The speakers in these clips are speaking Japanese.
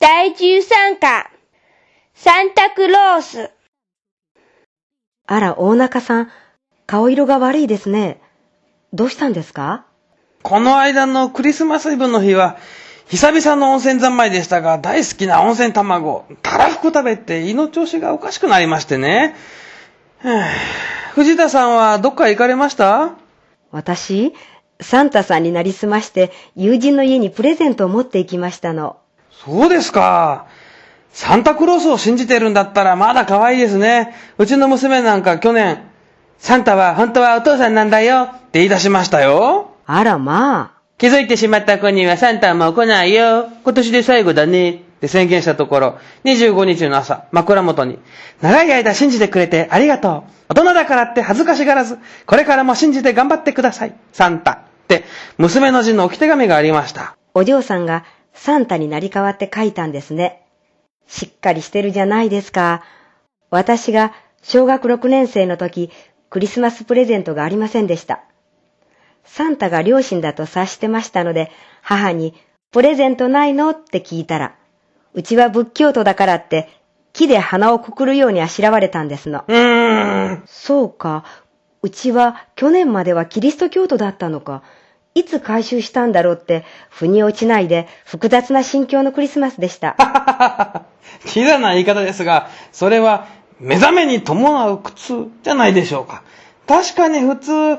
第13課、サンタクロース。あら、大中さん、顔色が悪いですね。どうしたんですか？この間のクリスマスイブの日は、久々の温泉三昧でしたが、大好きな温泉卵、たらふく食べて胃の調子がおかしくなりましてね。藤田さんはどっか行かれました？私、サンタさんになりすまして、友人の家にプレゼントを持って行きましたの。そうですか。サンタクロースを信じてるんだったらまだ可愛いですね。うちの娘なんか去年、サンタは本当はお父さんなんだよって言い出しましたよ。あらまあ。気づいてしまった子にはサンタはもう来ないよ。今年で最後だね。って宣言したところ、25日の朝、枕元に、長い間信じてくれてありがとう。大人だからって恥ずかしがらず、これからも信じて頑張ってください。サンタ。って、娘の字の置き手紙がありました。お嬢さんがサンタになり変わって書いたんですね。しっかりしてるじゃないですか。私が小学6年生の時、クリスマスプレゼントがありませんでした。サンタが両親だと察してましたので、母に、プレゼントないの？って聞いたら、うちは仏教徒だからって、木で鼻をくくるようにあしらわれたんですの。うーん。そうか。うちは去年まではキリスト教徒だったのか。いつ回収したんだろうって、腑に落ちないで複雑な心境のクリスマスでした。キザな言い方ですが、それは目覚めに伴う苦痛じゃないでしょうか。確かに普通、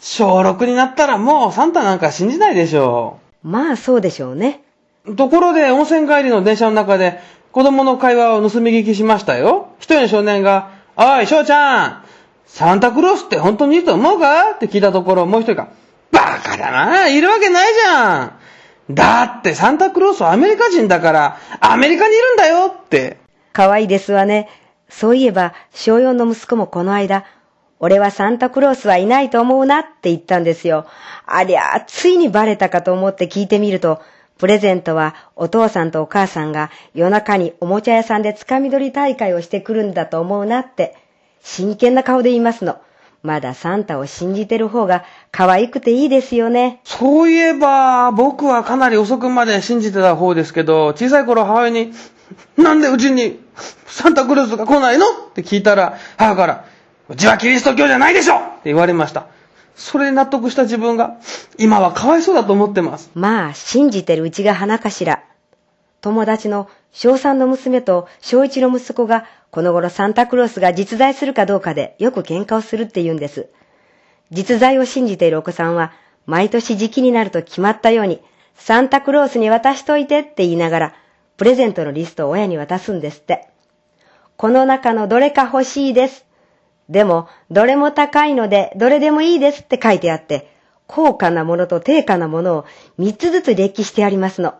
小6になったらもうサンタなんか信じないでしょう。まあそうでしょうね。ところで温泉帰りの電車の中で子供の会話を盗み聞きしましたよ。一人の少年が、おい、翔ちゃん、サンタクロースって本当にいると思うか？って聞いたところ、もう一人が、バカだな、いるわけないじゃん。だってサンタクロースはアメリカ人だから、アメリカにいるんだよって。可愛いですわね。そういえば、小4の息子もこの間、俺はサンタクロースはいないと思うなって言ったんですよ。ありゃ、ついにバレたかと思って聞いてみると、プレゼントはお父さんとお母さんが夜中におもちゃ屋さんでつかみ取り大会をしてくるんだと思うなって、真剣な顔で言いますの。まだサンタを信じてる方が可愛くていいですよね。そういえば、僕はかなり遅くまで信じてた方ですけど、小さい頃母親に、なんでうちにサンタクロースが来ないの？って聞いたら、母から、うちはキリスト教じゃないでしょって言われました。それで納得した自分が、今はかわいそうだと思ってます。まあ、信じてるうちが花かしら。友達の小3の娘と小1の息子が、この頃サンタクロースが実在するかどうかでよく喧嘩をするって言うんです。実在を信じているお子さんは、毎年時期になると決まったように、サンタクロースに渡しといてって言いながら、プレゼントのリストを親に渡すんですって。この中のどれか欲しいです。でも、どれも高いので、どれでもいいですって書いてあって、高価なものと低価なものを三つずつ列記してありますの。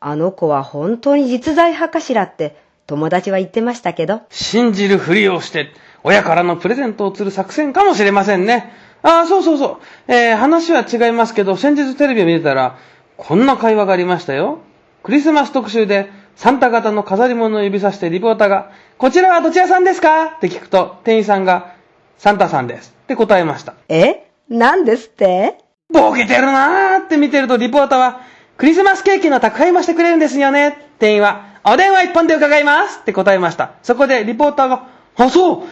あの子は本当に実在派かしらって友達は言ってましたけど。信じるふりをして、親からのプレゼントを釣る作戦かもしれませんね。ああ、そうそうそう。えー、話は違いますけど、先日テレビを見てたら、こんな会話がありましたよ。クリスマス特集で、サンタ型の飾り物を指さしてリポーターが、こちらはどちらさんですか？って聞くと、店員さんが、サンタさんです。って答えました。え？何ですって？ボケてるなーって見てるとリポーターは、クリスマスケーキの宅配もしてくれるんですよね。店員は、お電話一本で伺いますって答えました。そこでリポーターが、あ、そう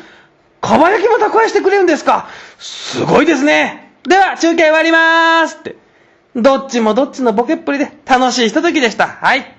かば焼きも宅配してくれるんですかすごいですね。では、中継終わりまーすって。どっちもどっちのボケっぷりで楽しいひとときでした。はい。